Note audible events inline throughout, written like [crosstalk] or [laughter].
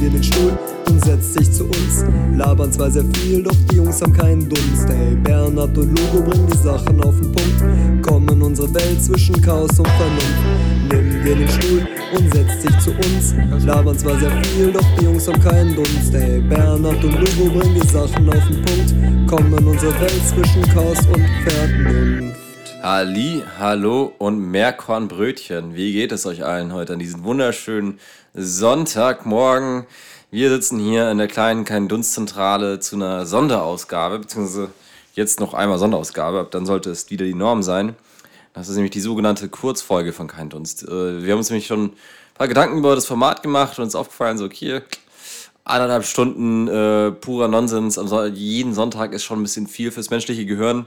dir den Stuhl und setzt sich zu uns. Labern zwar sehr viel, doch die Jungs haben keinen Dunst. Hey, Bernhard und Lugo bringen die Sachen auf den Punkt. Kommen unsere Welt zwischen Chaos und Vernunft. Nimm dir den Stuhl und setzt dich zu uns. Labern zwar sehr viel, doch die Jungs haben keinen Dunst. Hey, Bernhard und Lugo bringen die Sachen auf den Punkt. Kommen unsere Welt zwischen Chaos und Vernunft. Halli, hallo und Meerkornbrötchen. Wie geht es euch allen heute an diesem wunderschönen Sonntagmorgen? Wir sitzen hier in der kleinen Kein Dunstzentrale zu einer Sonderausgabe, beziehungsweise jetzt noch einmal Sonderausgabe, dann sollte es wieder die Norm sein. Das ist nämlich die sogenannte Kurzfolge von Kein Dunst. Äh, wir haben uns nämlich schon ein paar Gedanken über das Format gemacht und uns aufgefallen, so, okay, eineinhalb Stunden äh, purer Nonsens jeden Sonntag ist schon ein bisschen viel fürs menschliche Gehirn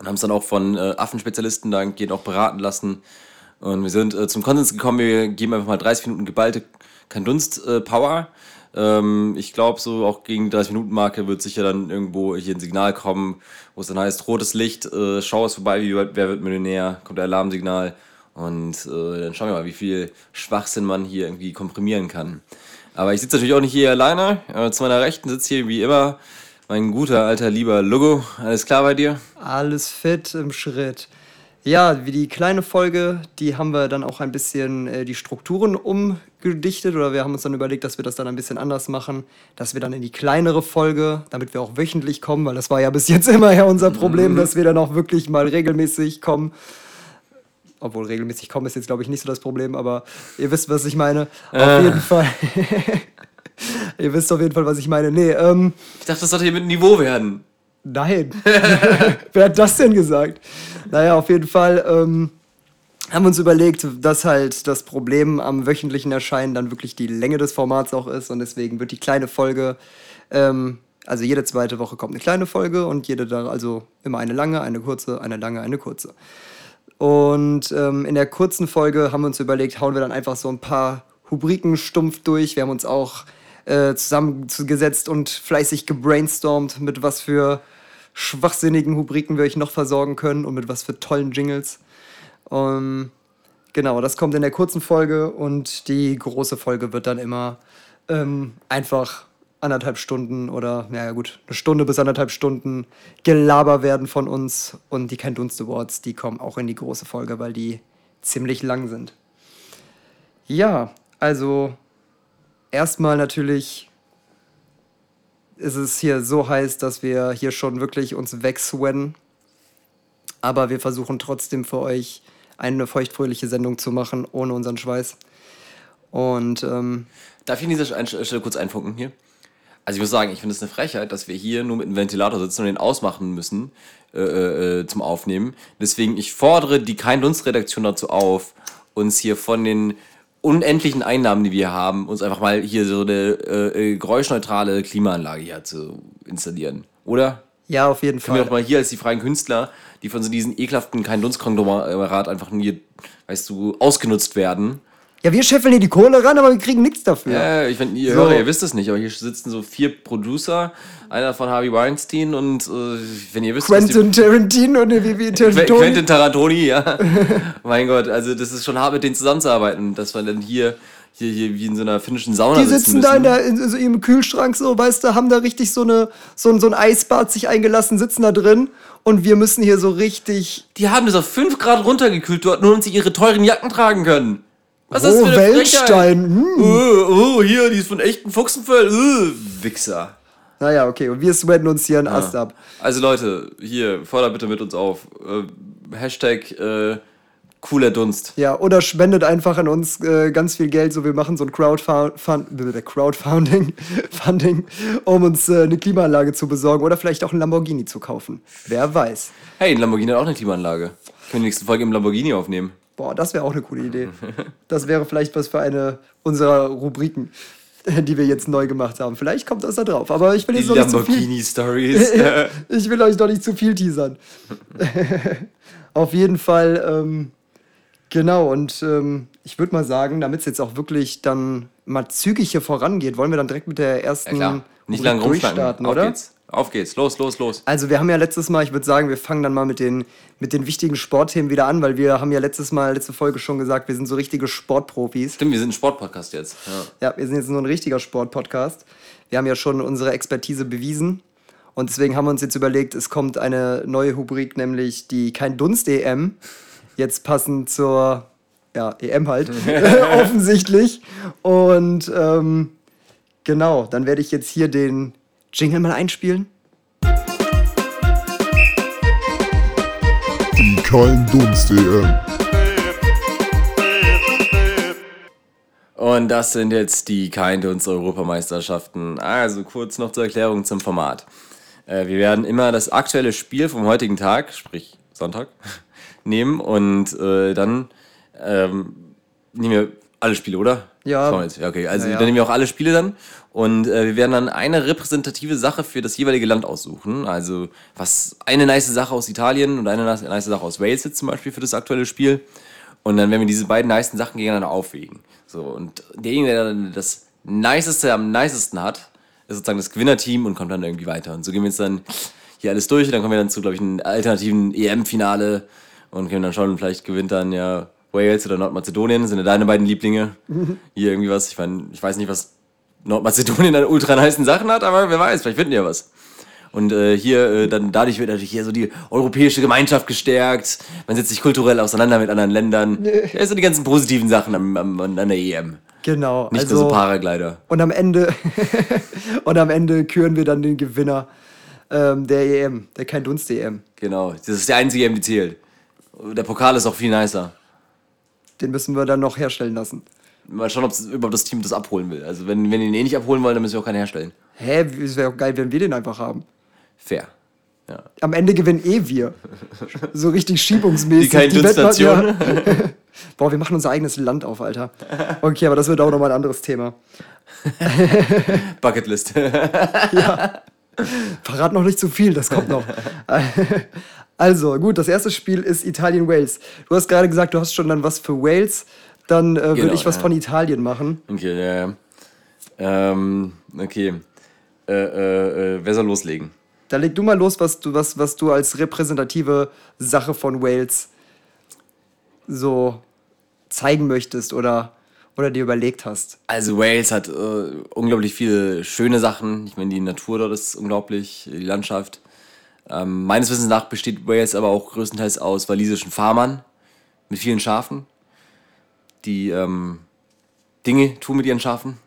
und haben es dann auch von äh, Affenspezialisten dahingehend auch beraten lassen. Und wir sind äh, zum Konsens gekommen, wir geben einfach mal 30 Minuten geballte Dunst äh. Ähm, ich glaube, so auch gegen 30 Minuten Marke wird sicher dann irgendwo hier ein Signal kommen, wo es dann heißt, rotes Licht, äh, schau es vorbei, wie, wer wird Millionär, kommt der Alarmsignal. Und äh, dann schauen wir mal, wie viel Schwachsinn man hier irgendwie komprimieren kann. Aber ich sitze natürlich auch nicht hier alleine. Äh, zu meiner Rechten sitzt hier wie immer mein guter, alter, lieber Logo. Alles klar bei dir? Alles fit im Schritt. Ja, wie die kleine Folge, die haben wir dann auch ein bisschen äh, die Strukturen umgedichtet oder wir haben uns dann überlegt, dass wir das dann ein bisschen anders machen, dass wir dann in die kleinere Folge, damit wir auch wöchentlich kommen, weil das war ja bis jetzt [laughs] immer ja unser Problem, mhm. dass wir dann auch wirklich mal regelmäßig kommen. Obwohl regelmäßig kommen ist jetzt, glaube ich, nicht so das Problem, aber ihr wisst, was ich meine. Äh. Auf jeden Fall. [laughs] Ihr wisst auf jeden Fall, was ich meine. Nee, ähm. Ich dachte, das sollte hier mit Niveau werden. Nein. [laughs] [laughs] Wer hat das denn gesagt? Naja, auf jeden Fall ähm, haben wir uns überlegt, dass halt das Problem am wöchentlichen Erscheinen dann wirklich die Länge des Formats auch ist und deswegen wird die kleine Folge, ähm, also jede zweite Woche kommt eine kleine Folge und jede da, also immer eine lange, eine kurze, eine lange, eine kurze. Und ähm, in der kurzen Folge haben wir uns überlegt, hauen wir dann einfach so ein paar Rubriken stumpf durch. Wir haben uns auch äh, zusammengesetzt und fleißig gebrainstormt, mit was für schwachsinnigen Rubriken wir euch noch versorgen können und mit was für tollen Jingles. Um, genau, das kommt in der kurzen Folge und die große Folge wird dann immer ähm, einfach anderthalb Stunden oder, naja gut, eine Stunde bis anderthalb Stunden Gelaber werden von uns und die Kein Dunst Awards, die kommen auch in die große Folge, weil die ziemlich lang sind. Ja, also erstmal natürlich ist es hier so heiß, dass wir hier schon wirklich uns wegswennen. Aber wir versuchen trotzdem für euch eine feuchtfröhliche Sendung zu machen, ohne unseren Schweiß. Und ähm, darf ich an dieser Stelle kurz einfunken hier? Also ich muss sagen, ich finde es eine Frechheit, dass wir hier nur mit einem Ventilator sitzen und den ausmachen müssen äh, äh, äh zum Aufnehmen. Deswegen, ich fordere die Kein-Dunst-Redaktion dazu auf, uns hier von den unendlichen Einnahmen, die wir haben, uns einfach mal hier so eine äh, äh, geräuschneutrale Klimaanlage hier zu installieren. Oder? Ja, auf jeden Fall. Können wir doch mal hier als die freien Künstler, die von so diesen ekelhaften kein Dunstkonglomerat einfach nur, weißt du, ausgenutzt werden, ja, wir scheffeln hier die Kohle ran, aber wir kriegen nichts dafür. Ja, ich meine, ihr so. Hörer, ihr wisst es nicht, aber hier sitzen so vier Producer, einer von Harvey Weinstein und äh, wenn ihr wisst, Quentin Tarantino und wie, wie Tarantoni. Quentin Tarantoni, ja. [laughs] mein Gott, also das ist schon hart mit denen zusammenzuarbeiten, dass man dann hier hier, hier wie in so einer finnischen Sauna Die sitzen da in, der, in so ihrem Kühlschrank so, weißt du, haben da richtig so, eine, so, so ein Eisbad sich eingelassen, sitzen da drin und wir müssen hier so richtig... Die haben das auf 5 Grad runtergekühlt dort, nur damit sie ihre teuren Jacken tragen können. Was oh, ist das für eine Weltstein. Hm. Oh, oh, hier, die ist von echten Fuchsenfell. Oh, Wichser. Naja, okay, und wir sweaten uns hier einen ja. Ast ab. Also Leute, hier, fordert bitte mit uns auf. Äh, Hashtag äh, cooler Dunst. Ja, oder spendet einfach an uns äh, ganz viel Geld, so wir machen so ein Crowdfund äh, Crowdfunding, [laughs] Funding, um uns äh, eine Klimaanlage zu besorgen oder vielleicht auch ein Lamborghini zu kaufen. Wer weiß. Hey, ein Lamborghini hat auch eine Klimaanlage. Können wir die nächste Folge im Lamborghini aufnehmen. Boah, das wäre auch eine coole Idee. Das wäre vielleicht was für eine unserer Rubriken, die wir jetzt neu gemacht haben. Vielleicht kommt das da drauf. Aber ich will jetzt noch nicht zu viel. Stories. [laughs] ich will euch doch nicht zu viel teasern. [laughs] Auf jeden Fall, ähm, genau. Und ähm, ich würde mal sagen, damit es jetzt auch wirklich dann mal zügig hier vorangeht, wollen wir dann direkt mit der ersten ja, Nicht lange rumstarten, oder? Geht's. Auf geht's. Los, los, los. Also wir haben ja letztes Mal, ich würde sagen, wir fangen dann mal mit den, mit den wichtigen Sportthemen wieder an, weil wir haben ja letztes Mal, letzte Folge schon gesagt, wir sind so richtige Sportprofis. Stimmt, wir sind ein Sportpodcast jetzt. Ja. ja, wir sind jetzt nur ein richtiger Sportpodcast. Wir haben ja schon unsere Expertise bewiesen. Und deswegen haben wir uns jetzt überlegt, es kommt eine neue Rubrik, nämlich die Kein Dunst-EM. Jetzt passend zur ja, EM halt, [laughs] [laughs] offensichtlich. Und ähm, genau, dann werde ich jetzt hier den Jingle mal einspielen. Die Kein Dunst-EM. Und das sind jetzt die Kein Dunst Europameisterschaften. Also kurz noch zur Erklärung zum Format. Äh, wir werden immer das aktuelle Spiel vom heutigen Tag, sprich Sonntag, [laughs] nehmen und äh, dann ähm, nehmen wir alle Spiele, oder? Ja. Okay, also ja, ja. dann nehmen wir auch alle Spiele dann und äh, wir werden dann eine repräsentative Sache für das jeweilige Land aussuchen. Also was eine nice Sache aus Italien und eine nice Sache aus Wales jetzt zum Beispiel für das aktuelle Spiel. Und dann werden wir diese beiden nice Sachen gegeneinander aufwägen. So, und derjenige, der dann das niceste am nicesten hat, ist sozusagen das Gewinnerteam und kommt dann irgendwie weiter. Und so gehen wir jetzt dann hier alles durch und dann kommen wir dann zu, glaube ich, einem alternativen EM-Finale und können dann schauen, vielleicht gewinnt dann ja Wales oder Nordmazedonien, sind ja deine beiden Lieblinge. Hier irgendwie was, ich meine, ich weiß nicht, was Nordmazedonien an ultra nice Sachen hat, aber wer weiß, vielleicht finden die ja was. Und äh, hier, äh, dann dadurch wird natürlich hier so die europäische Gemeinschaft gestärkt. Man setzt sich kulturell auseinander mit anderen Ländern. Ja, so die ganzen positiven Sachen am, am, an der EM. Genau. Nicht also, nur so Paraglider. Und am Ende, [laughs] und am Ende küren wir dann den Gewinner ähm, der EM, der kein Dunst EM. Genau. Das ist der einzige EM, die zählt. Der Pokal ist auch viel nicer. Den müssen wir dann noch herstellen lassen. Mal schauen, ob das, überhaupt das Team das abholen will. Also wenn, wenn die ihn eh nicht abholen wollen, dann müssen wir auch keinen herstellen. Hä, es wäre auch geil, wenn wir den einfach haben. Fair. Ja. Am Ende gewinnen eh wir. So richtig schiebungsmäßig. Die Dunstnation. Ja. Boah, wir machen unser eigenes Land auf, Alter. Okay, aber das wird auch nochmal ein anderes Thema. Bucketlist. ja. Verrat noch nicht zu viel, das kommt noch. [laughs] Also, gut, das erste Spiel ist Italien-Wales. Du hast gerade gesagt, du hast schon dann was für Wales. Dann äh, würde Genau, ich was ja. von Italien machen. Okay, ja, ja. Ähm, okay. Äh, äh, äh, wer soll loslegen? Da leg du mal los, was du, was, was du als repräsentative Sache von Wales so zeigen möchtest oder, oder dir überlegt hast. Also Wales hat äh, unglaublich viele schöne Sachen. Ich meine, die Natur dort ist unglaublich, die Landschaft. Ähm, meines Wissens nach besteht Wales aber auch größtenteils aus walisischen Farmern mit vielen Schafen, die ähm, Dinge tun mit ihren Schafen.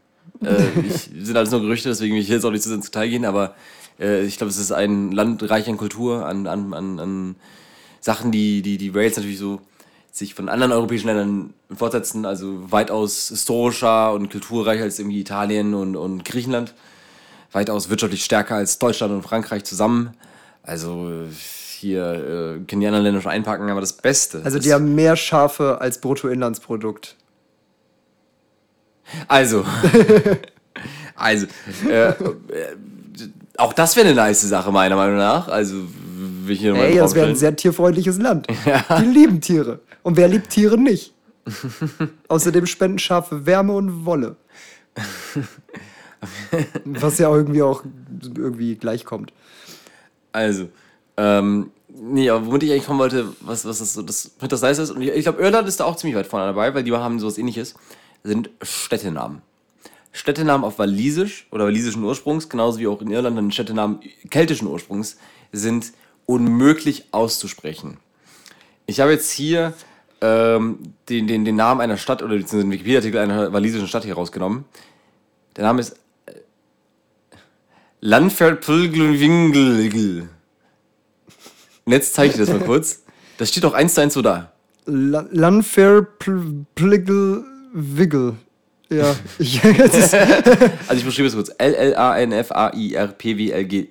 Äh, [laughs] ich, sind alles nur Gerüchte, deswegen will ich jetzt auch nicht zu sehr ins Detail gehen, aber äh, ich glaube, es ist ein Land reich an Kultur, an, an, an, an Sachen, die, die, die Wales natürlich so sich von anderen europäischen Ländern fortsetzen, also weitaus historischer und kulturreicher als irgendwie Italien und, und Griechenland, weitaus wirtschaftlich stärker als Deutschland und Frankreich zusammen. Also hier äh, können die anderen Länder schon einpacken, aber das Beste. Also die haben mehr Schafe als Bruttoinlandsprodukt. Also, [laughs] also, äh, äh, auch das wäre eine nice Sache, meiner Meinung nach. Also, will ich hier Ey, das wäre ein sehr tierfreundliches Land. [laughs] Die lieben Tiere. Und wer liebt Tiere nicht? [laughs] Außerdem spenden Schafe Wärme und Wolle. Was ja irgendwie auch irgendwie gleichkommt. Also, ähm, nee, aber womit ich eigentlich kommen wollte, was, was das so, das, nice ist, und ich, ich glaube, Irland ist da auch ziemlich weit vorne dabei, weil die haben sowas ähnliches, sind Städtenamen. Städtenamen auf Walisisch oder walisischen Ursprungs, genauso wie auch in Irland dann Städtenamen keltischen Ursprungs, sind unmöglich auszusprechen. Ich habe jetzt hier ähm, den, den, den Namen einer Stadt oder den Wikipedia-Artikel einer walisischen Stadt hier rausgenommen. Der Name ist Und jetzt zeige ich dir das mal kurz. Das steht auch eins zu eins so da. La- Wiggle. Ja, ich, [laughs] Also ich beschreibe es kurz. L-L-A-N-F-A-I-R-P-W-L-G.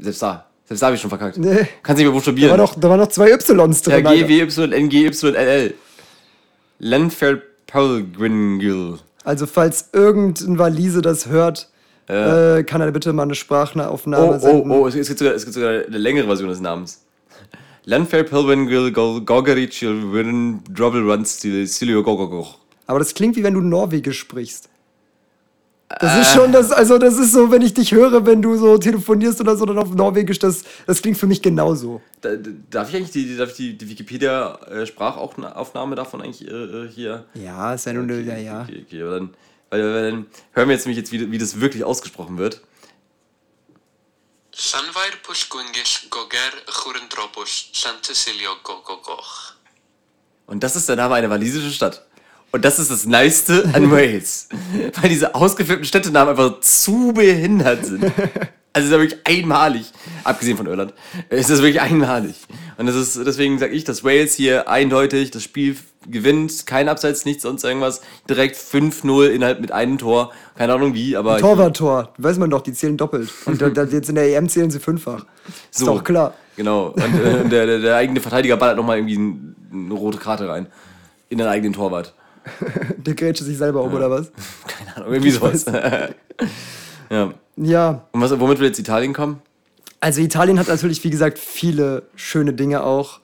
Selbst da. Selbst da habe ich schon verkackt. Nee. Kannst nicht mehr da, buchstabieren. war noch, da waren noch zwei Ys ja, drin. G, Alter. W, Y, N, G, Y, L, L. Landfeldpulglwingl. Also, falls irgendein Walise das hört, äh, kann er bitte mal eine Sprachaufnahme Oh, oh, senden. oh, es es gibt sogar, es gibt sogar eine längere Version des Namens. Landfeldpulglwingl, Gogerichil, Wirn, Drobble, Run, Silio, Gogogoch. Aber das klingt wie wenn du Norwegisch sprichst. Das ist schon das, also das ist so, wenn ich dich höre, wenn du so telefonierst oder so dann auf Norwegisch, das, das klingt für mich genauso. Da, darf ich eigentlich die, darf ich die, die Wikipedia-Sprachaufnahme davon eigentlich äh, hier? Ja, ist ja nur eine, ja, ja. Okay, okay, aber dann, weil, weil dann hören wir jetzt nämlich jetzt, wie, wie das wirklich ausgesprochen wird. Llanfair Pwllgwyngyll Goger Chwrndrobwll Llantysilio Gogogoch. Und das ist der Name einer walisischen Stadt. Und das ist das Neueste an [laughs] Wales. Weil diese ausgeführten Städtenamen einfach zu behindert sind. [laughs] Also ist ja wirklich einmalig. Abgesehen von Irland. Ist das wirklich einmalig. Und das ist, deswegen sage ich, dass Wales hier eindeutig das Spiel gewinnt. Kein Abseits, nichts, sonst irgendwas. Direkt 5-0 innerhalb mit einem Tor. Keine Ahnung wie, aber. Torwarttor, weiß man doch, die zählen doppelt. Und da, da jetzt in der EM zählen sie fünffach. Ist So. doch klar. Genau. Und äh, der, der, der eigene Verteidiger ballert nochmal irgendwie ein, eine rote Karte rein. In den eigenen Torwart. [laughs] Der grätscht sich selber um, oder was? [laughs] Keine Ahnung, irgendwie sowas. [laughs] ja. Ja, Und was, womit will jetzt Italien kommen? Also Italien hat natürlich, wie gesagt, viele schöne Dinge auch.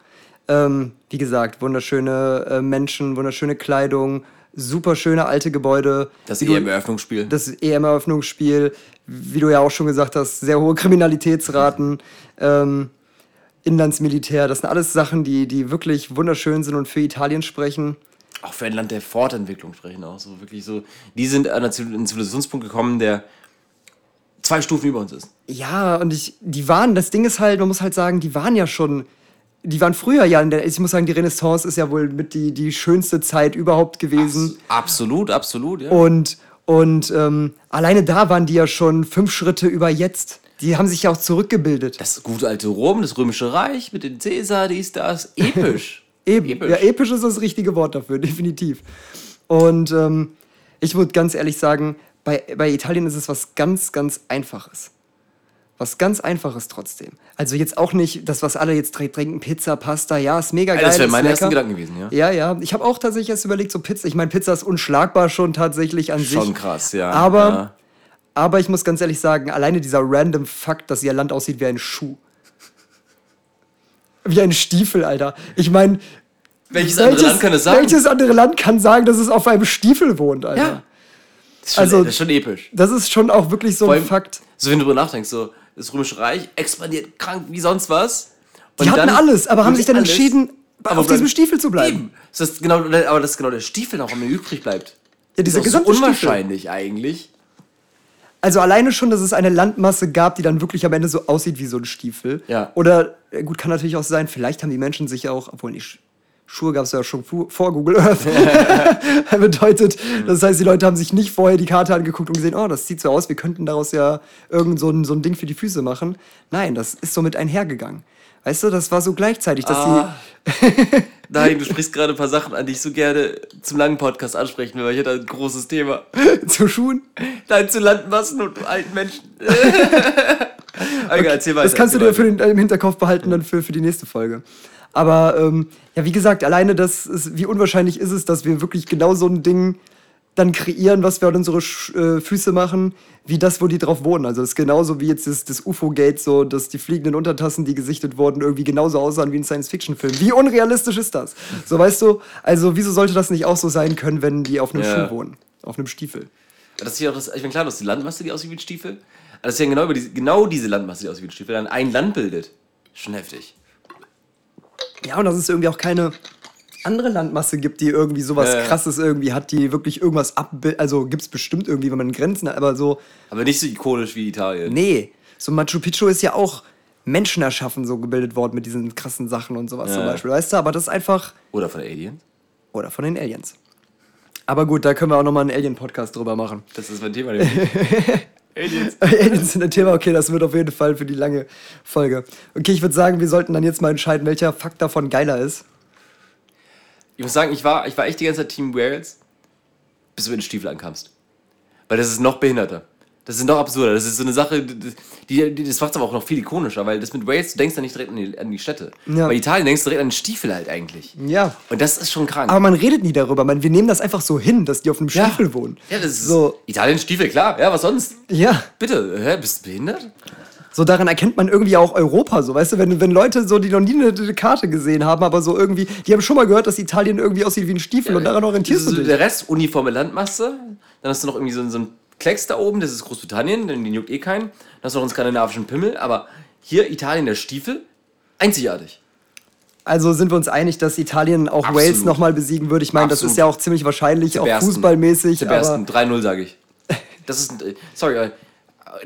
Ähm, wie gesagt, wunderschöne äh, Menschen, wunderschöne Kleidung, super schöne alte Gebäude. Das EM-Eröffnungsspiel. Das EM-Eröffnungsspiel, wie du ja auch schon gesagt hast, sehr hohe Kriminalitätsraten, ähm, Inlandsmilitär, das sind alles Sachen, die, die wirklich wunderschön sind und für Italien sprechen. auch für ein Land der Fortentwicklung sprechen auch so wirklich so die sind an einen Zivilisationspunkt gekommen der zwei Stufen über uns ist Ja, und ich, die waren, das Ding ist halt, man muss halt sagen, die waren ja schon, die waren früher ja in der, ich muss sagen, die Renaissance ist ja wohl mit die, die schönste Zeit überhaupt gewesen. absolut absolut ja Und, und ähm, alleine da waren die ja schon fünf Schritte über jetzt. Die haben sich ja auch zurückgebildet. das gute alte Rom das römische Reich mit den Caesar dies das episch [laughs] Eben. episch. Ja, episch ist das richtige Wort dafür, [laughs] definitiv. Und ähm, ich würde ganz ehrlich sagen, bei, bei Italien ist es was ganz, ganz Einfaches. Was ganz Einfaches trotzdem. Also jetzt auch nicht das, was alle jetzt trinken, Pizza, Pasta, ja, ist mega geil. das wäre mein erster lecker. Gedanken gewesen ja Ja, ja. Ich habe auch tatsächlich erst überlegt, so Pizza. Ich meine, Pizza ist unschlagbar schon tatsächlich an sich. schon krass ja Aber, ja. aber ich muss ganz ehrlich sagen, alleine dieser random Fakt, dass ihr Land aussieht wie ein Schuh. Wie ein Stiefel, Alter. Ich meine. welches andere Land kann das sagen Welches andere Land kann sagen, dass es auf einem Stiefel wohnt, Alter? ja das ist, schon, Also- das ist schon episch Das ist schon auch wirklich so Vor ein allem, Fakt. so wenn du drüber nachdenkst so das römische Reich expandiert krank wie sonst was Die hatten alles, aber haben sich dann alles. entschieden, auf diesem Stiefel zu bleiben. Eben. Das ist genau, aber das ist genau der Stiefel noch, der übrig bleibt. Ja, dieser ist auch so gesamte Stiefel. unwahrscheinlich eigentlich. Also alleine schon, dass es eine Landmasse gab, die dann wirklich am Ende so aussieht wie so ein Stiefel. Ja. Oder, äh, gut, kann natürlich auch sein, vielleicht haben die Menschen sich ja auch, obwohl die Sch Schuhe gab es ja schon vor Google Earth. [laughs] Bedeutet, das heißt, die Leute haben sich nicht vorher die Karte angeguckt und gesehen, oh, das sieht so aus, wir könnten daraus ja irgend so ein, so ein Ding für die Füße machen. Nein, das ist so mit einhergegangen. Weißt du, das war so gleichzeitig, dass Ah. [laughs] Nein, du sprichst gerade ein paar Sachen an, die ich so gerne zum langen Podcast ansprechen will, weil ich hätte ein großes Thema. zu Schuhen. Nein, zu Landmassen und alten Menschen. [laughs] okay, erzähl weiter. Das kannst du erzähl dir für den, äh, im Hinterkopf behalten dann für, für die nächste Folge. Aber ähm, ja, wie gesagt, alleine das ist, wie unwahrscheinlich ist es, dass wir wirklich genau so ein Ding dann kreieren, was wir an unsere Sch äh, Füße machen, wie das, wo die drauf wohnen. Also das ist genauso wie jetzt das, das UFO-Gate, so dass die fliegenden Untertassen, die gesichtet wurden, irgendwie genauso aussahen wie ein Science-Fiction-Film. Wie unrealistisch ist das? So weißt du, also wieso sollte das nicht auch so sein können, wenn die auf einem Ja. Schuh wohnen? Auf einem Stiefel. Das ist ja auch das, ich meine, klar, das ist die Landmasse, die aussieht wie ein Stiefel. Das ist ja genau, über diese, genau diese Landmasse, die aussieht wie ein Stiefel, dann ein Land bildet. Schon heftig. Ja, und dass es irgendwie auch keine andere Landmasse gibt, die irgendwie sowas Ja, ja. krasses irgendwie hat, die wirklich irgendwas abbildet. Also gibt es bestimmt irgendwie, wenn man Grenzen hat, aber so, Aber nicht so ikonisch wie Italien. nee. So Machu Picchu ist ja auch Menschen erschaffen, so gebildet worden mit diesen krassen Sachen und sowas Ja. zum Beispiel, weißt du? Aber das ist einfach, Oder von Aliens. oder von den Aliens. Aber gut, da können wir auch nochmal einen Alien-Podcast drüber machen. Das ist mein Thema. [laughs] Aliens. Aliens sind ein Thema, okay, das wird auf jeden Fall für die lange Folge. Okay, ich würde sagen, wir sollten dann jetzt mal entscheiden, welcher Fakt davon geiler ist. Ich muss sagen, ich war, ich war echt die ganze Zeit Team Wales, bis du mit den Stiefel ankamst. Weil das ist noch behinderter. Das ist noch absurder. Das ist so eine Sache, die, die, das macht es aber auch noch viel ikonischer, weil das mit Wales, du denkst ja nicht direkt an die, an die Städte. Ja. Bei Italien denkst du direkt an den Stiefel halt eigentlich. Ja. Und das ist schon krank. Aber man redet nie darüber. Man, wir nehmen das einfach so hin, dass die auf einem Ja. Stiefel wohnen. ja, das ist so. Italien Stiefel, klar. Ja, was sonst? Ja. Bitte, hä, bist du behindert? So daran erkennt man irgendwie auch Europa, so weißt du, wenn, wenn Leute so, die noch nie eine, Karte gesehen haben, aber so irgendwie, die haben schon mal gehört, dass Italien irgendwie aussieht wie ein Stiefel und daran orientierst ist du so dich. Der Rest, uniforme Landmasse. Dann hast du noch irgendwie so, so ein Klecks da oben, das ist Großbritannien, den juckt eh keinen. Dann hast du noch einen skandinavischen Pimmel, aber hier Italien der Stiefel, einzigartig. Also sind wir uns einig, dass Italien auch Absolut. Wales nochmal besiegen würde. Ich meine, das Absolut. ist ja auch ziemlich wahrscheinlich, auch Bersten. fußballmäßig. Zum Aber ersten 3-0 sage ich. [laughs] Das ist, sorry, äh,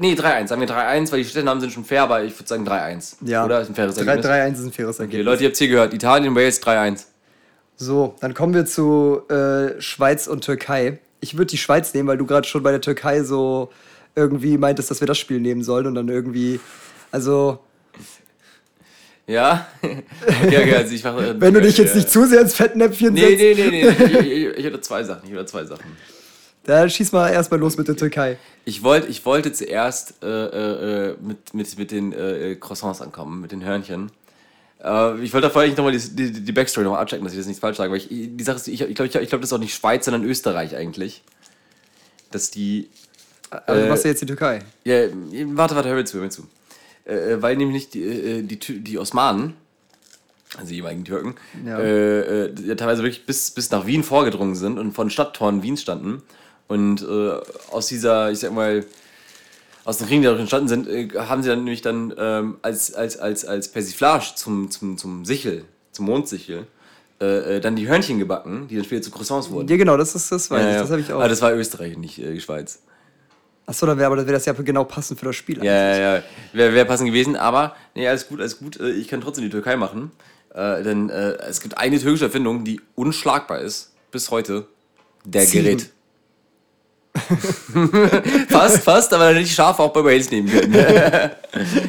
nee, 3-1. Sagen wir 3-1, weil die Städtenamen sind schon fair, aber ich würde sagen 3-1. ja, Oder ist ein faires 3 Ergebnis? 3-1 ist ein faires Okay, Ergebnis. Leute, ihr habt hier gehört. Italien, Wales 3-1. So, dann kommen wir zu äh, Schweiz und Türkei. Ich würde die Schweiz nehmen, weil du gerade schon bei der Türkei so irgendwie meintest, dass wir das Spiel nehmen sollen und dann irgendwie, also Ja? [laughs] Okay, okay, also ich mache. wenn du dich jetzt äh, nicht zu sehr ins Fettnäpfchen Nee, setzt, nee, nee, nee. Ich, ich, ich hatte zwei Sachen. Ich hatte zwei Sachen. dann schieß mal erstmal los mit der Türkei. Ich, wollt, ich wollte zuerst äh, äh, äh, mit, mit, mit den äh, Croissants ankommen, mit den Hörnchen. Äh, ich wollte da vorher nochmal die, die, die Backstory nochmal abchecken, dass ich das nicht falsch sage. Weil ich, die Sache ist, ich, ich glaube, ich, ich glaub, das ist auch nicht Schweiz, sondern Österreich eigentlich. Dass die. Also Äh, was jetzt die Türkei? Ja, warte, warte, hör mir zu, hör mir zu. Äh, weil nämlich die, äh, die, die Osmanen, also die jeweiligen Türken, Ja. äh, äh, teilweise wirklich bis, bis nach Wien vorgedrungen sind und von Stadttoren Wiens standen. Und äh, aus dieser, ich sag mal, aus den Kriegen, die dadurch entstanden sind, äh, haben sie dann nämlich dann ähm, als, als, als, als Persiflage zum, zum, zum Sichel, zum Mondsichel, äh, äh, dann die Hörnchen gebacken, die dann später zu Croissants wurden. Ja, genau, das ist das weiß Ja, ich, das habe ich auch. Aber das war Österreich, nicht äh, die Schweiz. Achso, dann wäre aber wär das ja genau passend für das Spiel. Ja, ja, ja. Wäre wär passend gewesen, aber nee, alles gut, alles gut. Äh, Ich kann trotzdem die Türkei machen. Äh, denn äh, es gibt eine türkische Erfindung, die unschlagbar ist, bis heute. Der Ziegen. Gerät. [laughs] fast, fast, aber nicht scharf auch bei Wales nehmen können. [laughs]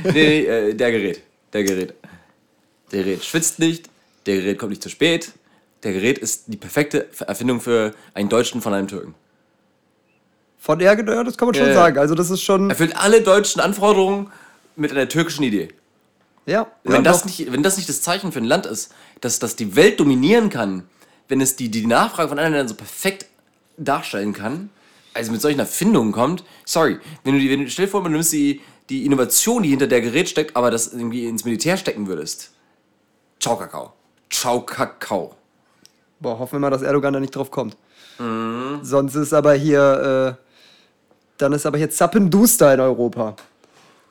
nee, nee, äh, der Gerät. Der Gerät. Der Gerät schwitzt nicht, der Gerät kommt nicht zu spät. Der Gerät ist die perfekte Erfindung für einen Deutschen von einem Türken. Von ja, das kann man schon ja. sagen. Also das ist schon. Erfüllt alle deutschen Anforderungen mit einer türkischen Idee. Ja. Wenn, ja, das nicht, wenn das nicht das Zeichen für ein Land ist, dass, dass die Welt dominieren kann, wenn es die, die Nachfrage von anderen Ländern so perfekt darstellen kann, also mit solchen Erfindungen kommt, sorry, wenn du die, wenn du, stell dir vor, du nimmst die, die Innovation, die hinter der Gerät steckt, aber das irgendwie ins Militär stecken würdest. Ciao, Kakao. Ciao, Kakao. Boah, hoffen wir mal, dass Erdogan da nicht drauf kommt. Mhm. Sonst ist aber hier, äh, dann ist aber hier Zappenduster in Europa.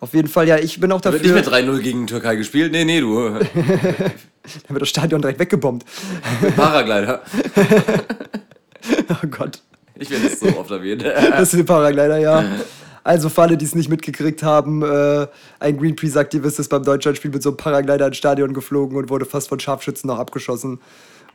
Auf jeden Fall, ja, ich bin auch Da wird nicht dafür. mehr 3-0 gegen Türkei gespielt. Nee, nee, du. [laughs] Da wird das Stadion direkt weggebombt. Paraglider. [laughs] Oh Gott. Ich werde es so oft erwähnt. [laughs] Das ist ein Paraglider, ja. Also für alle, die es nicht mitgekriegt haben, äh, ein Greenpeace-Aktivist ist beim Deutschlandspiel mit so einem Paraglider ins Stadion geflogen und wurde fast von Scharfschützen noch abgeschossen.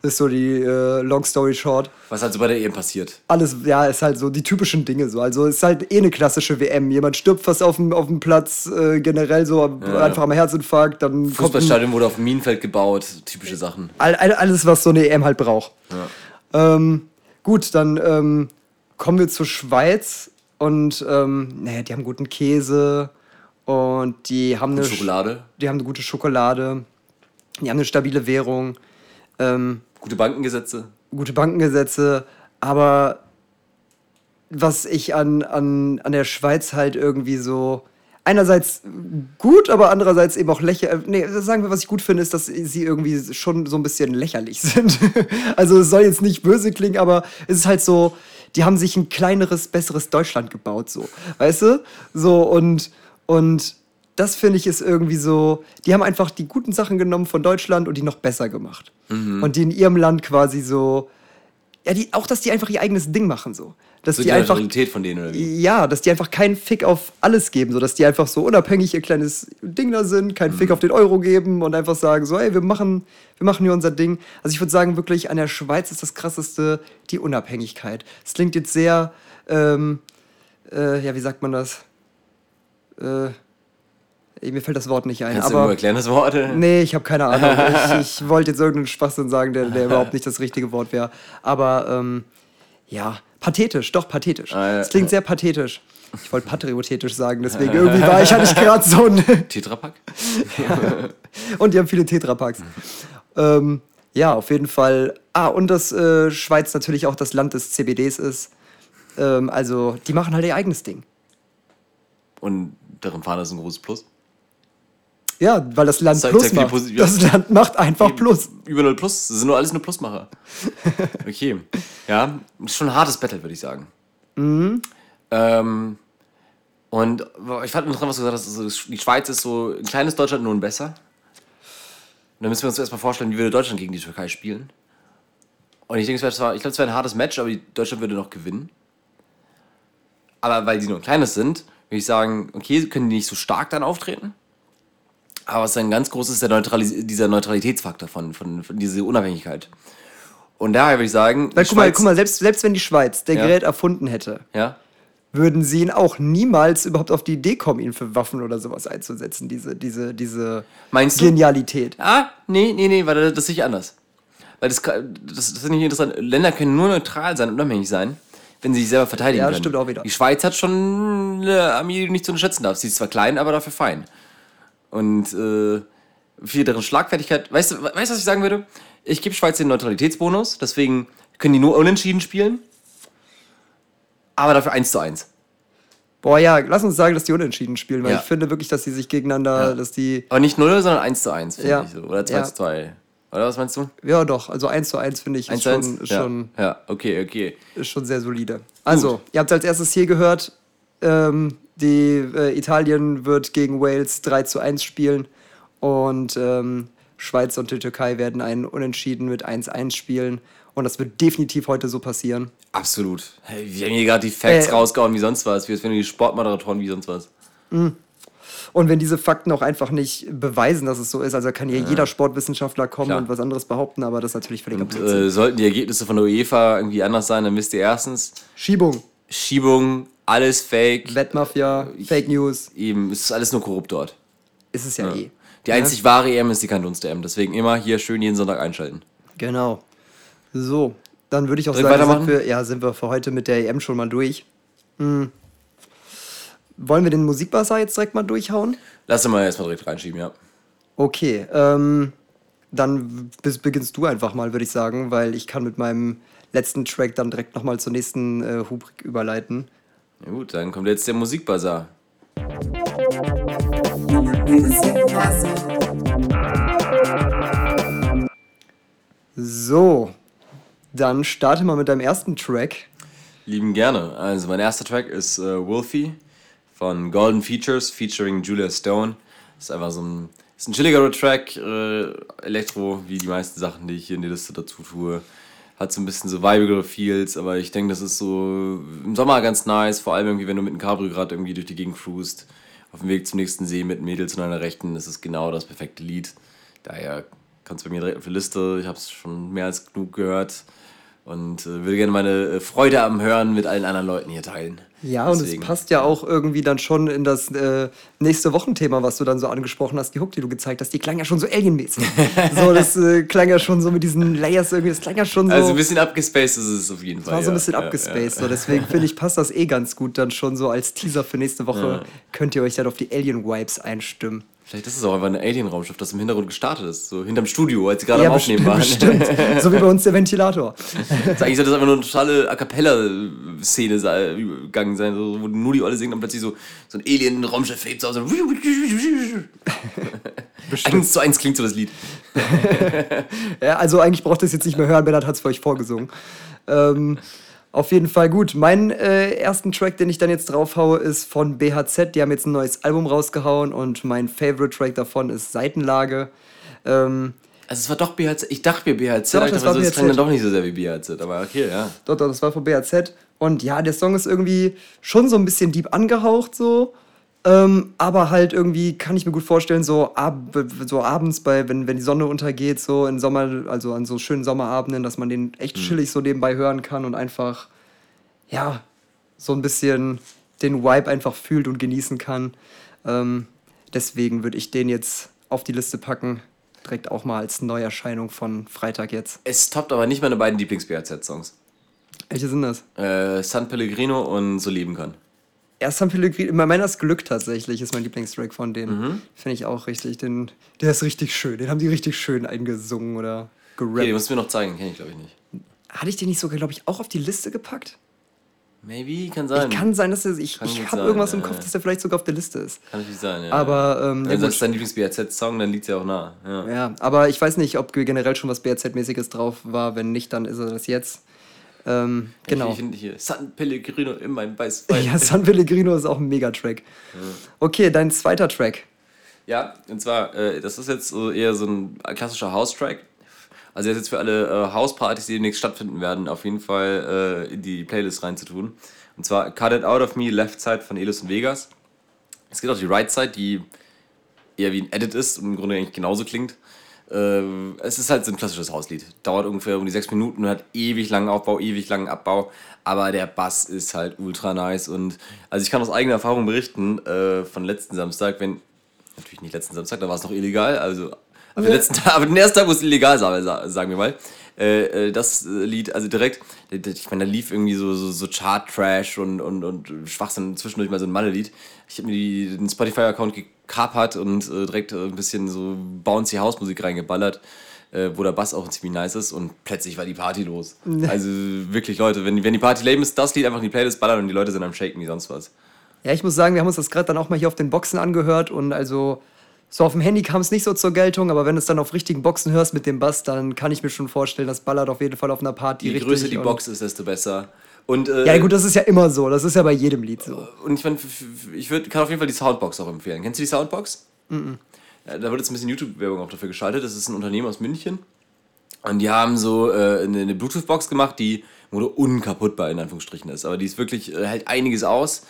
Ist so die äh, Long Story Short. Was halt so bei der EM passiert. Alles, ja, ist halt so die typischen Dinge so. Also ist halt eh eine klassische WM. Jemand stirbt fast auf dem, auf dem Platz, äh, generell so einfach am Herzinfarkt, dann Fußballstadion wurde auf dem Minenfeld gebaut. Typische Sachen. all, all, alles, was so eine EM halt braucht. Ähm, gut, dann ähm, kommen wir zur Schweiz und ähm, naja, die haben guten Käse und die haben eine Schokolade. Die haben eine gute Schokolade, die haben eine stabile Währung, ähm, Gute Bankengesetze. gute Bankengesetze, aber was ich an, an, an der Schweiz halt irgendwie so einerseits gut, aber andererseits eben auch lächerlich. Nee, sagen wir, was ich gut finde, ist, dass sie irgendwie schon so ein bisschen lächerlich [laughs] sind. also es soll jetzt nicht böse klingen, aber es ist halt so, die haben sich ein kleineres, besseres Deutschland gebaut, so. Weißt du? So und, und das finde ich ist irgendwie so, die haben einfach die guten Sachen genommen von Deutschland und die noch besser gemacht. Und die in ihrem Land quasi so, ja, die, auch, dass die einfach ihr eigenes Ding machen, so. Dass So die die einfach, von denen oder wie? ja, dass die einfach keinen Fick auf alles geben, so dass die einfach so unabhängig ihr kleines Ding da sind, keinen Mhm. Fick auf den Euro geben und einfach sagen so, ey, wir machen, wir machen hier unser Ding. Also ich würde sagen, wirklich an der Schweiz ist das krasseste die Unabhängigkeit. Es klingt jetzt sehr, ähm, äh, ja, wie sagt man das? Äh, mir fällt das Wort nicht ein. Kannst du aber nur erklären, das Wort? [laughs] Nee, ich habe keine Ahnung. [laughs] Ich, ich wollte jetzt irgendeinen Schwachsinn sagen, der, der überhaupt nicht das richtige Wort wäre. Aber ähm, ja, pathetisch, doch pathetisch. Ah, ja. Es klingt sehr pathetisch. Ich wollte patriotisch sagen, deswegen irgendwie war ich, hatte ich [laughs] gerade so ein. Tetrapack? [laughs] Und die haben viele Tetrapacks. Ähm, ja, auf jeden Fall. Ah, und dass äh, Schweiz natürlich auch das Land des CBDs ist. Ähm, also, die machen halt ihr eigenes Ding. Und deren Fahne ist ein großes Plus. Ja, weil das Land Zeigt- Plus macht. Posi- Das Land macht einfach Plus. Über null Plus. Das sind nur alles nur Plusmacher. [laughs] Okay. Ja, ist schon ein hartes Battle, würde ich sagen. Mhm. Ähm, und ich fand interessant, was du gesagt hast, also die Schweiz ist so ein kleines Deutschland, nur ein besser. Und dann müssen wir uns erstmal vorstellen, wie würde Deutschland gegen die Türkei spielen. Und ich denke, es wäre zwar, ich glaube, es wäre ein hartes Match, aber Deutschland würde noch gewinnen. Aber weil die nur ein kleines sind, würde ich sagen, okay, können die nicht so stark dann auftreten. Aber was dann ganz groß ist, der Neutralis dieser Neutralitätsfaktor von, von, von dieser Unabhängigkeit. Und daher würde ich sagen, die guck mal, Schweiz- guck mal selbst, selbst wenn die Schweiz der Ja. Gerät erfunden hätte, ja, würden sie ihn auch niemals überhaupt auf die Idee kommen, ihn für Waffen oder sowas einzusetzen, diese, diese, diese Meinst du? Genialität. Ah, nee, nee, nee, weil das, sehe ich anders. Weil das, das, das finde ich interessant. Länder können nur neutral sein und unabhängig sein, wenn sie sich selber verteidigen Ja, können. stimmt auch wieder. Die Schweiz hat schon eine Armee, die du nicht zu unterschätzen darfst. Sie ist zwar klein, aber dafür fein. Und äh, für deren Schlagfertigkeit, weißt du, weißt du, was ich sagen würde? Ich gebe Schweiz den Neutralitätsbonus, deswegen können die nur unentschieden spielen. Aber dafür 1 zu 1. Boah, ja, lass uns sagen, dass die unentschieden spielen, weil Ja. ich finde wirklich, dass die sich gegeneinander, Ja. dass die, Aber nicht 0, sondern 1 zu 1, finde Ja. ich so. Oder 2 Ja. zu 2. Oder was meinst du? ja doch, also 1 zu 1 finde ich ist 1 zu schon, 1? ist Ja. schon, ja, okay, okay. ist schon sehr solide. Also, ihr habt als erstes hier gehört, ähm, die äh, Italien wird gegen Wales 3 zu 1 spielen und ähm, Schweiz und die Türkei werden einen Unentschieden mit 1-1 spielen. Und das wird definitiv heute so passieren. Absolut. Hey, wir haben hier gerade die Facts Äh, rausgehauen wie sonst was. Wir sind die Sportmoderatoren wie sonst was. Und wenn diese Fakten auch einfach nicht beweisen, dass es so ist, also kann hier jeder Sportwissenschaftler kommen Klar. und was anderes behaupten, aber das ist natürlich völliger Und Blödsinn. äh, sollten die Ergebnisse von der UEFA irgendwie anders sein, dann wisst ihr erstens, Schiebung, Schiebung, alles Fake. Wettmafia, Fake News, Eben, es ist alles nur korrupt dort. ist es ja, eh. Die einzig wahre EM ist die Kandunst-EM. Deswegen immer hier schön jeden Sonntag einschalten. Genau. So, dann würde ich auch ich sagen, sind weitermachen? wir, ja, sind wir für heute mit der EM schon mal durch. Hm. Wollen wir den Musikbuzzer jetzt direkt mal durchhauen? Lass mal erstmal direkt reinschieben, ja. Okay, ähm, dann beginnst du einfach mal, würde ich sagen, weil ich kann mit meinem letzten Track dann direkt nochmal zur nächsten äh, Rubrik überleiten. Na gut, dann kommt jetzt der Musikbazar. So, dann starte mal mit deinem ersten Track. Lieben gerne. Also mein erster Track ist äh, Wolfie von Golden Features featuring Julia Stone. Ist einfach so ein, ist ein chilligerer Track, äh, Elektro, wie die meisten Sachen, die ich hier in die Liste dazu tue. Hat so ein bisschen so vibigere Feels, aber ich denke, das ist so im Sommer ganz nice, vor allem irgendwie, wenn du mit einem Cabrio gerade irgendwie durch die Gegend cruist, auf dem Weg zum nächsten See mit Mädels an deiner Rechten, das ist genau das perfekte Lied. Daher kommt es bei mir direkt auf die Liste. Ich habe es schon mehr als genug gehört und äh, würde gerne meine äh, Freude am Hören mit allen anderen Leuten hier teilen. Ja, und Deswegen. es passt ja auch irgendwie dann schon in das äh, nächste Wochenthema, was du dann so angesprochen hast, die Hook, die du gezeigt hast, die klang ja schon so alienmäßig. [laughs] so, das äh, klang ja schon so mit diesen Layers irgendwie, das klang ja schon so. Also ein bisschen abgespaced ist es auf jeden Fall. war so ein bisschen Ja, abgespaced. Ja, So, deswegen finde ich, passt das eh ganz gut dann schon so als Teaser für nächste Woche. Ja. Könnt ihr euch dann auf die Alien-Vibes einstimmen. Vielleicht ist es auch einfach ein Alien-Raumschiff, das im Hintergrund gestartet ist. So hinterm Studio, als sie gerade Ja, am Aufnehmen waren. bestimmt. [laughs] so wie bei uns der Ventilator. Eigentlich sollte das einfach nur eine totale A Cappella-Szene gegangen sein, so, wo nur die Olle singt und plötzlich so, so ein Alien-Raumschiff hebt aus. So eins zu eins klingt so das Lied. [laughs] Ja, also eigentlich braucht ihr es jetzt nicht mehr hören, Bernhard hat es für euch vorgesungen. Ähm, auf jeden Fall gut. Mein äh, ersten Track, den ich dann jetzt draufhaue, ist von BHZ. Die haben jetzt ein neues Album rausgehauen und mein Favorite Track davon ist Seitenlage. Ähm, Also es war doch BHZ. Ich dachte mir BHZ, Doch, aber das das, war so, das BHZ. klang dann doch nicht so sehr wie BHZ. Aber okay, ja. Doch, doch, das war von BAZ. Und ja, der Song ist irgendwie schon so ein bisschen deep angehaucht, so. Ähm, aber halt irgendwie kann ich mir gut vorstellen, so, ab, so abends, bei, wenn, wenn die Sonne untergeht, so im Sommer, also an so schönen Sommerabenden, dass man den echt chillig so nebenbei hören kann und einfach, ja, so ein bisschen den Vibe einfach fühlt und genießen kann. Ähm, deswegen würde ich den jetzt auf die Liste packen. Direkt auch mal als Neuerscheinung von Freitag jetzt. Es toppt aber nicht meine beiden Lieblings-BHZ-Songs. Welche sind das? Äh, San Pellegrino und So leben kann. Erst San Pellegrino, meiner ist Glück tatsächlich, ist mein Lieblingstrack von denen. Finde ich auch richtig. Den, der ist richtig schön. Den haben die richtig schön eingesungen oder gerappt. Okay, den musst du mir noch zeigen, kenne ich glaube ich nicht. Hatte ich den nicht sogar, glaube ich, auch auf die Liste gepackt? Maybe, kann sein. Ich kann sein, dass er, ich, Kann ich habe irgendwas im ja, Kopf, ja. dass der vielleicht sogar auf der Liste ist. Kann natürlich sein, ja. Aber, ähm, ja, Wenn du gut. sagst, dein Lieblings-BHZ-Song, dann liegt es ja auch nah. Ja. Ja, aber ich weiß nicht, ob generell schon was BRZ-mäßiges drauf war. Wenn nicht, dann ist er das jetzt. Ähm, genau. Ich finde hier San Pellegrino in mein Weißwein. Ja, San Pellegrino ist auch ein Megatrack. Okay, dein zweiter Track. Ja, und zwar, äh, das ist jetzt so eher so ein klassischer House-Track. Also jetzt für alle äh, House-Partys, die demnächst stattfinden werden, auf jeden Fall äh, in die Playlist reinzutun. Und zwar Cut It Out of Me, Left Side von Elis und Vegas. Es gibt auch die Right Side, die eher wie ein Edit ist und im Grunde eigentlich genauso klingt. Äh, es ist halt so ein klassisches Hauslied. Dauert ungefähr um die sechs Minuten und hat ewig langen Aufbau, ewig langen Abbau. Aber der Bass ist halt ultra nice. Und also ich kann aus eigener Erfahrung berichten, äh, von letzten Samstag, wenn, natürlich nicht letzten Samstag, da war es noch illegal, also aber den, letzten Tag, aber den ersten Tag, wo es illegal war, sa- sagen wir mal. Äh, äh, das äh, Lied, also direkt, ich meine, da lief irgendwie so, so, so Chart-Trash und, und, und Schwachsinn, zwischendurch mal so ein Malle-Lied. Ich habe mir die, den Spotify-Account gekapert und äh, direkt äh, ein bisschen so bouncy Hausmusik reingeballert, äh, wo der Bass auch ziemlich nice ist und plötzlich war die Party los. [laughs] Also wirklich, Leute, wenn, wenn die Party lame ist, das Lied einfach in die Playlist ballern und die Leute sind am Shaken wie sonst was. Ja, ich muss sagen, wir haben uns das gerade dann auch mal hier auf den Boxen angehört und also so auf dem Handy kam es nicht so zur Geltung, aber wenn du es dann auf richtigen Boxen hörst mit dem Bass, dann kann ich mir schon vorstellen, das ballert auf jeden Fall auf einer Party Je größer die Box ist, desto besser. Und, äh, Ja, gut, das ist ja immer so. Das ist ja bei jedem Lied so. Und ich meine, ich würd, kann auf jeden Fall die Soundbox auch empfehlen. Kennst du die Soundbox? Ja, da wird jetzt ein bisschen YouTube-Werbung auch dafür geschaltet. Das ist ein Unternehmen aus München. Und die haben so äh, eine, eine Bluetooth-Box gemacht, die wurde unkaputtbar in Anführungsstrichen ist. Aber die ist wirklich, äh, hält einiges aus.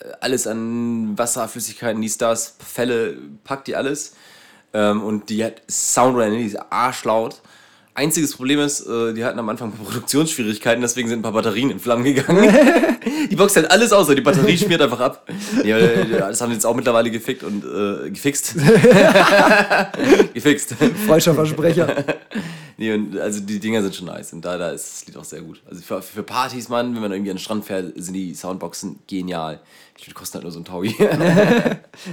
Äh, Alles an Wasser, Flüssigkeiten, dies, das, Fälle, packt die alles. Ähm, und die hat Soundrenne, die ist arschlaut. Einziges Problem ist, äh, die hatten am Anfang Produktionsschwierigkeiten, deswegen sind ein paar Batterien in Flammen gegangen. [laughs] die Box hält alles aus, aber die Batterie schmiert einfach ab. Ja, äh, das haben sie jetzt auch mittlerweile gefickt und äh, gefixt. [laughs] gefixt. Falscher Versprecher. [laughs] Nee, und also die Dinger sind schon nice und da, da ist das Lied auch sehr gut. Also für, für Partys, Mann, wenn man irgendwie an den Strand fährt, sind die Soundboxen genial. Die kosten halt nur so ein Taui.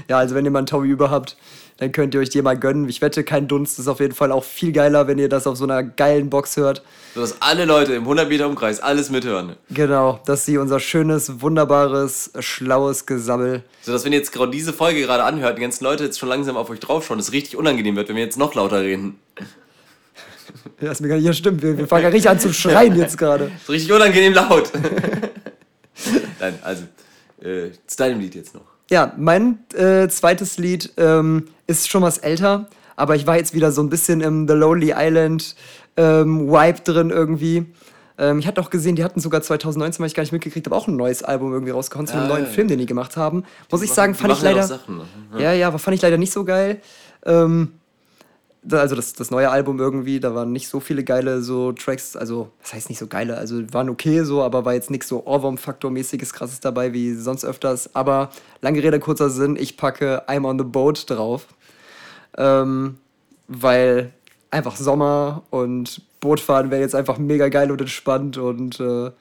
Ja, also wenn ihr mal einen Taui über habt, dann könnt ihr euch die mal gönnen. Ich wette, kein Dunst ist auf jeden Fall auch viel geiler, wenn ihr das auf so einer geilen Box hört. so dass alle Leute im 100 Meter Umkreis alles mithören. Genau, dass sie unser schönes, wunderbares, schlaues Gesammel. So dass wenn ihr jetzt gerade diese Folge gerade anhört, die ganzen Leute jetzt schon langsam auf euch draufschauen, es richtig unangenehm wird, wenn wir jetzt noch lauter reden. [laughs] Ja, ist mir gar nicht, ja, stimmt. Wir, wir fangen ja richtig an zu schreien jetzt gerade. Ist richtig unangenehm laut. [laughs] Nein, also, äh, zu deinem Lied jetzt noch. Ja, mein äh, zweites Lied ähm, ist schon was älter, aber ich war jetzt wieder so ein bisschen im The Lonely Island ähm, Vibe drin irgendwie. Ähm, ich hatte auch gesehen, die hatten sogar 2019, habe ich gar nicht mitgekriegt, aber auch ein neues Album irgendwie rausgehauen zu einem Ah, neuen ja, Film, den die gemacht haben. Muss ich machen- sagen, die fand ich ja leider. auch Sachen, ne? ja, ja, aber fand ich leider nicht so geil. Ähm, also das, das neue Album irgendwie, da waren nicht so viele geile so Tracks, also was heißt nicht so geile, also waren okay so, aber war jetzt nichts so Ohrwurm-Faktor-mäßiges krasses dabei wie sonst öfters. Aber lange Rede, kurzer Sinn, ich packe I'm on the Boat drauf, ähm, weil einfach Sommer und Bootfahren wäre jetzt einfach mega geil und entspannt und äh,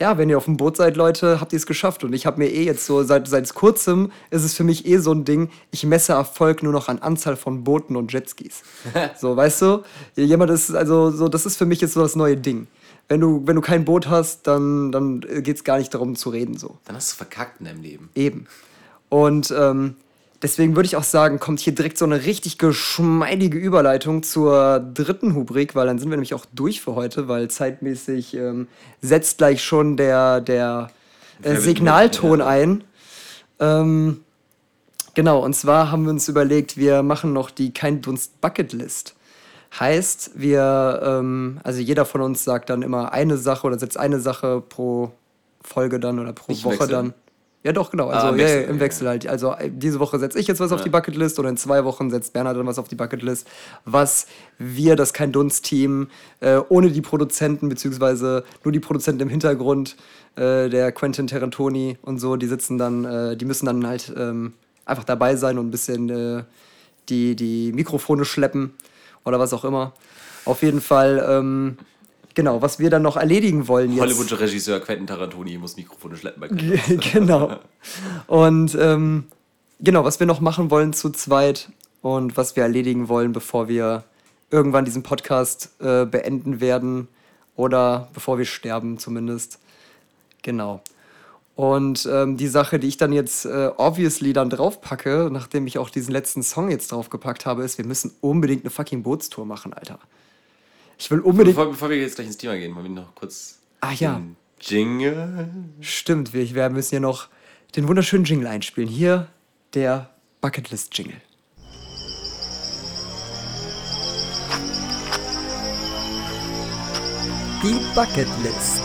ja, wenn ihr auf dem Boot seid, Leute, habt ihr es geschafft. Und ich habe mir eh jetzt so, seit, seit kurzem ist es für mich eh so ein Ding, ich messe Erfolg nur noch an Anzahl von Booten und Jetskis. [laughs] so, weißt du? Jemand ist, also, so, das ist für mich jetzt so das neue Ding. Wenn du, wenn du kein Boot hast, dann, dann geht es gar nicht darum zu reden, so. Dann hast du verkackt in deinem Leben. Eben. Und ähm, deswegen würde ich auch sagen, kommt hier direkt so eine richtig geschmeidige Überleitung zur dritten Rubrik, weil dann sind wir nämlich auch durch für heute, weil zeitmäßig ähm, setzt gleich schon der, der äh, Signalton ein. Ähm, genau, und zwar haben wir uns überlegt, wir machen noch die Kein Dunst Bucketlist. Heißt, wir, ähm, also jeder von uns sagt dann immer eine Sache oder setzt eine Sache pro Folge dann oder pro Nicht Woche wechseln? dann. Ja, doch, genau. Also Ah, im Wechsel, ja, im Wechsel halt. Also äh, diese Woche setze ich jetzt was auf die Bucketlist oder in zwei Wochen setzt Bernhard dann was auf die Bucketlist, was wir, das kein Dunst-Team, äh, ohne die Produzenten, beziehungsweise nur die Produzenten im Hintergrund, äh, der Quentin Tarantoni und so, die sitzen dann, äh, die müssen dann halt ähm, einfach dabei sein und ein bisschen äh, die, die Mikrofone schleppen oder was auch immer. Auf jeden Fall, ähm, genau, was wir dann noch erledigen wollen jetzt. Hollywoodscher Regisseur Quentin Tarantoni muss Mikrofone schleppen bei [laughs] genau. Und ähm, genau, was wir noch machen wollen zu zweit und was wir erledigen wollen, bevor wir irgendwann diesen Podcast äh, beenden werden oder bevor wir sterben zumindest. Genau. Und ähm, die Sache, die ich dann jetzt äh, obviously dann draufpacke, nachdem ich auch diesen letzten Song jetzt draufgepackt habe, ist, wir müssen unbedingt eine fucking Bootstour machen, Alter. Ich will unbedingt. Bevor, bevor wir jetzt gleich ins Thema gehen, wollen wir noch kurz Ah ja, Jingle. stimmt. Wir, wir müssen hier noch den wunderschönen Jingle einspielen. Hier der Bucketlist-Jingle. Die Bucketlist.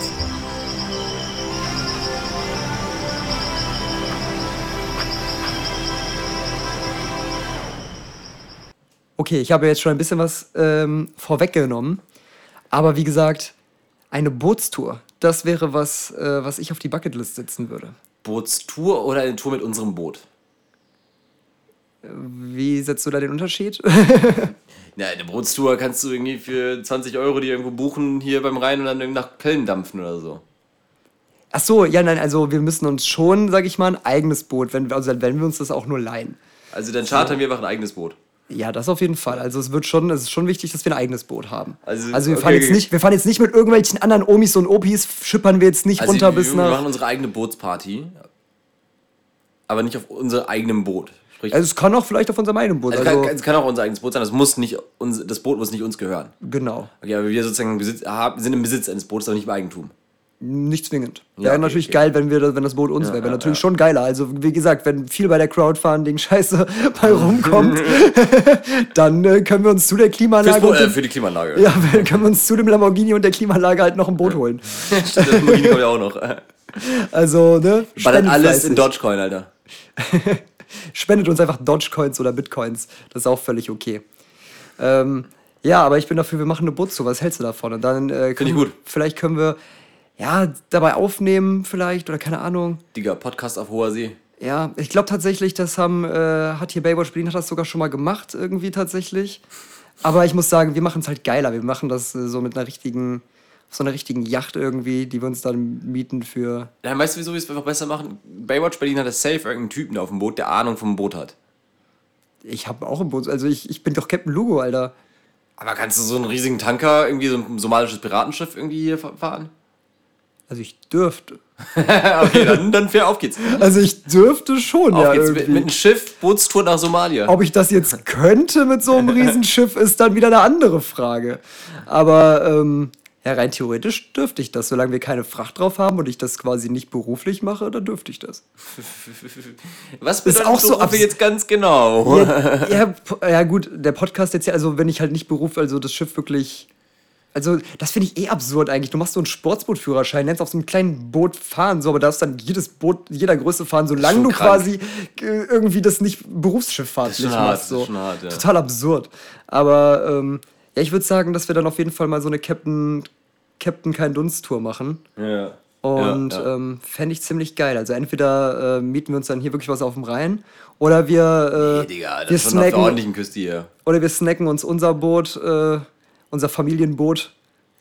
Okay, ich habe jetzt schon ein bisschen was ähm, vorweggenommen. Aber wie gesagt, eine Bootstour, das wäre was, äh, was ich auf die Bucketlist setzen würde. Bootstour oder eine Tour mit unserem Boot? Wie setzt du da den Unterschied? [laughs] Ja, eine Bootstour kannst du irgendwie für 20 Euro die irgendwo buchen hier beim Rhein und dann irgendwie nach Köln dampfen oder so. Ach so, ja, nein, also wir müssen uns schon, sag ich mal, ein eigenes Boot, wenn, wir- also wenn wir uns das auch nur leihen. Also dann chartern wir einfach ein eigenes Boot. Ja, das auf jeden Fall. Also es wird schon, es ist schon wichtig, dass wir ein eigenes Boot haben. Also, Also, wir okay, fahren jetzt nicht, wir fahren jetzt nicht mit irgendwelchen anderen Omis und Opis, schippern wir jetzt nicht Also runter wir, bis wir nach. machen unsere eigene Bootsparty, aber nicht auf unser eigenem Boot. Sprich, Also es kann auch vielleicht auf unserem eigenen Boot. also Also, kann, es kann auch unser eigenes Boot sein, das, muss nicht, uns, das Boot muss nicht uns gehören. genau. Okay, aber wir sozusagen Besitz, sind im Besitz eines Bootes, aber nicht im Eigentum. Nicht zwingend. Ja, Wäre okay, natürlich okay. geil, wenn, wir, das- wenn das Boot uns wäre. Wäre ja, natürlich ja. schon geiler. Also, wie gesagt, wenn viel bei der Crowdfunding Scheiße [laughs] bei rumkommt, [laughs] dann äh, können wir uns zu der Klimaanlage. Boot, äh, für die Klimaanlage. ja, [laughs] wir können wir uns zu dem Lamborghini und der Klimaanlage halt noch ein Boot holen. Stimmt, das Lamborghini kommt ja auch noch. Also, ne? Ballert spendet alles in Dogecoin, Alter. Spendet uns einfach Dogecoins oder Bitcoins. Das ist auch völlig okay. Ähm, ja, aber ich bin dafür, wir machen eine Bootstour. Was hältst du davon? Und dann äh, können ich wir- gut. Vielleicht können wir ja dabei aufnehmen, vielleicht, oder keine Ahnung. Digga, Podcast auf hoher See. Ja, ich glaube tatsächlich, das haben, äh, hat hier Baywatch Berlin hat das sogar schon mal gemacht, irgendwie tatsächlich. Aber ich muss sagen, wir machen es halt geiler. Wir machen das äh, so mit einer richtigen, auf so einer richtigen Yacht irgendwie, die wir uns dann mieten für. Dann weißt du, wieso wir es einfach besser machen? Baywatch Berlin hat das safe irgendeinen Typen auf dem Boot, der Ahnung vom Boot hat. Ich habe auch ein Boot, also ich, ich bin doch Captain Lugo, Alter. Aber kannst du so einen riesigen Tanker, irgendwie so ein somalisches Piratenschiff irgendwie hier fa- fahren? Also ich dürfte. [laughs] okay, dann, dann fair, auf geht's. Also ich dürfte schon, Auf ja. geht's mit, irgendwie. mit einem Schiff, Bootstour nach Somalia. Ob ich das jetzt [laughs] könnte mit so einem [laughs] Riesenschiff, ist dann wieder eine andere Frage. Aber ähm, ja, rein theoretisch dürfte ich das. Solange wir keine Fracht drauf haben und ich das quasi nicht beruflich mache, dann dürfte ich das. Was Ist bedeutet auch so abs- jetzt ganz genau? Ja, ja, ja, gut, der Podcast jetzt ja, also wenn ich halt nicht beruf, also das Schiff wirklich. Also, das finde ich eh absurd eigentlich. Du machst so einen Sportsbootführerschein, nennst auf so einem kleinen Boot fahren, so, aber darfst dann jedes Boot jeder Größe fahren, solange du krank. quasi äh, irgendwie das nicht berufsschiffahrtlich Das schon hart, machst. das So. hart, ja. Total absurd. Aber ähm, ja, ich würde sagen, dass wir dann auf jeden Fall mal so eine Captain, Captain Kein Dunst-Tour machen. Ja. Und ja, ja. Ähm, fände ich ziemlich geil. Also entweder äh, mieten wir uns dann hier wirklich was auf dem Rhein oder wir, äh, Hey, Digga, wir snacken ordentlichen Küste hier. oder wir snacken uns unser Boot, äh, unser Familienboot.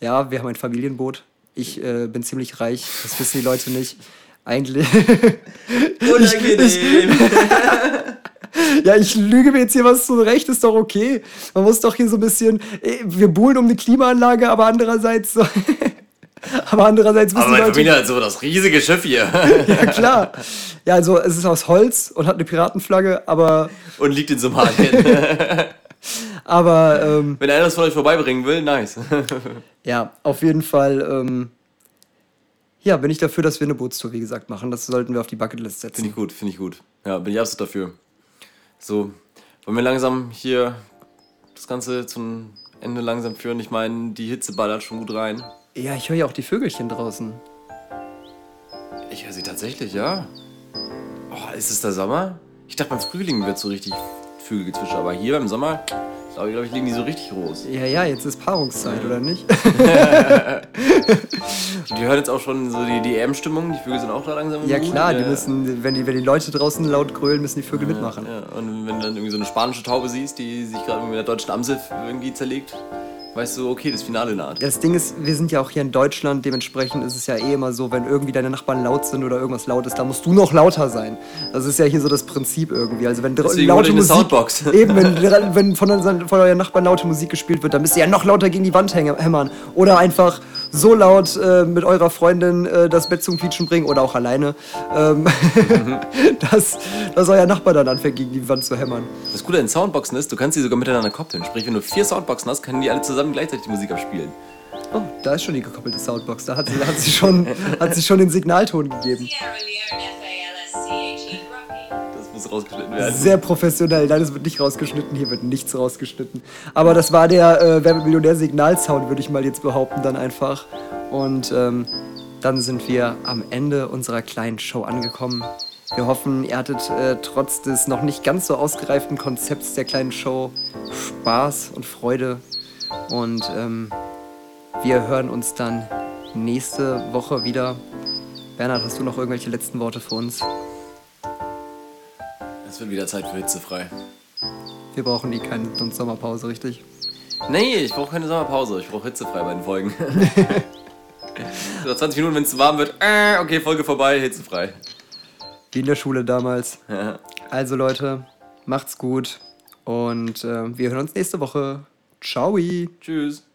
Ja, wir haben ein Familienboot. Ich äh, bin ziemlich reich, das wissen die Leute nicht. Eigentlich. [laughs] Unangenehm. [laughs] ja, ich lüge mir jetzt hier was zurecht, ist doch okay. Man muss doch hier so ein bisschen. äh, Wir buhlen um eine Klimaanlage, aber andererseits. So [laughs] aber andererseits wissen Aber meine Leute. Familie hat so das riesige Schiff hier. Ja, klar. Ja, also es ist aus Holz und hat eine Piratenflagge, aber. Und liegt in Somalien. Aber ähm, Wenn einer das von euch vorbeibringen will, nice. [laughs] ja, auf jeden Fall. Ähm, ja, bin ich dafür, dass wir eine Bootstour, wie gesagt, machen. Das sollten wir auf die Bucketlist setzen. Finde ich gut, finde ich gut. Ja, bin ich absolut dafür. So, wollen wir langsam hier das Ganze zum Ende langsam führen? Ich meine, die Hitze ballert schon gut rein. Ja, ich höre ja auch die Vögelchen draußen. Ich höre sie tatsächlich, ja. Oh, ist es der Sommer? Ich dachte, beim Frühling wird so richtig Vögelgezwitscher, aber hier beim Sommer, glaube ich, glaub ich, liegen die so richtig groß. Ja, ja, jetzt ist Paarungszeit, oder nicht? [laughs] Die hören jetzt auch schon so die DM-Stimmung, die Vögel sind auch da langsam Ja, Mood. klar, die müssen, wenn die, wenn die Leute draußen laut grölen, müssen die Vögel mitmachen. Ja, und wenn du dann irgendwie so eine spanische Taube siehst, die sich gerade mit der deutschen Amsel irgendwie zerlegt, weißt du, okay, das Finale naht. Das Ding ist, wir sind ja auch hier in Deutschland, dementsprechend ist es ja eh immer so, wenn irgendwie deine Nachbarn laut sind oder irgendwas laut ist, dann musst du noch lauter sein. Das ist ja hier so das Prinzip irgendwie. Also wenn Deswegen laute Musik, Soundbox. [laughs] eben, wenn, wenn von, von euren Nachbarn laute Musik gespielt wird, dann müsst ihr ja noch lauter gegen die Wand hämmern. Oder einfach so laut äh, mit eurer Freundin äh, das Bett zum Quietschen bringen oder auch alleine, ähm, [laughs] dass, dass euer Nachbar dann anfängt, gegen die Wand zu hämmern. Das Gute an Soundboxen ist, du kannst die sogar miteinander koppeln. Sprich, wenn du vier Soundboxen hast, können die alle zusammen gleichzeitig die Musik abspielen. Oh, da ist schon die gekoppelte Soundbox. Da hat sie, hat sie, schon, hat sie schon den Signalton gegeben. Rocky. Das muss rausgeschnitten werden. Sehr professionell. Nein, das wird nicht rausgeschnitten. Hier wird nichts rausgeschnitten. Aber das war der äh, Wer wird Millionär Signalsound, würde ich mal jetzt behaupten, dann einfach. Und ähm, dann sind wir am Ende unserer kleinen Show angekommen. Wir hoffen, ihr hattet äh, trotz des noch nicht ganz so ausgereiften Konzepts der kleinen Show Spaß und Freude. Und ähm, wir hören uns dann nächste Woche wieder. Bernhard, hast du noch irgendwelche letzten Worte für uns? Es wird wieder Zeit für hitzefrei. Wir brauchen die keine Sommerpause, richtig? Nee, ich brauche keine Sommerpause. Ich brauche hitzefrei bei den Folgen. [laughs] so, 20 Minuten, wenn es zu warm wird. Äh, okay, Folge vorbei, hitzefrei. Wie in der Schule damals. [laughs] Ja. Also Leute, macht's gut und äh, wir hören uns nächste Woche. Ciao. Tschüss.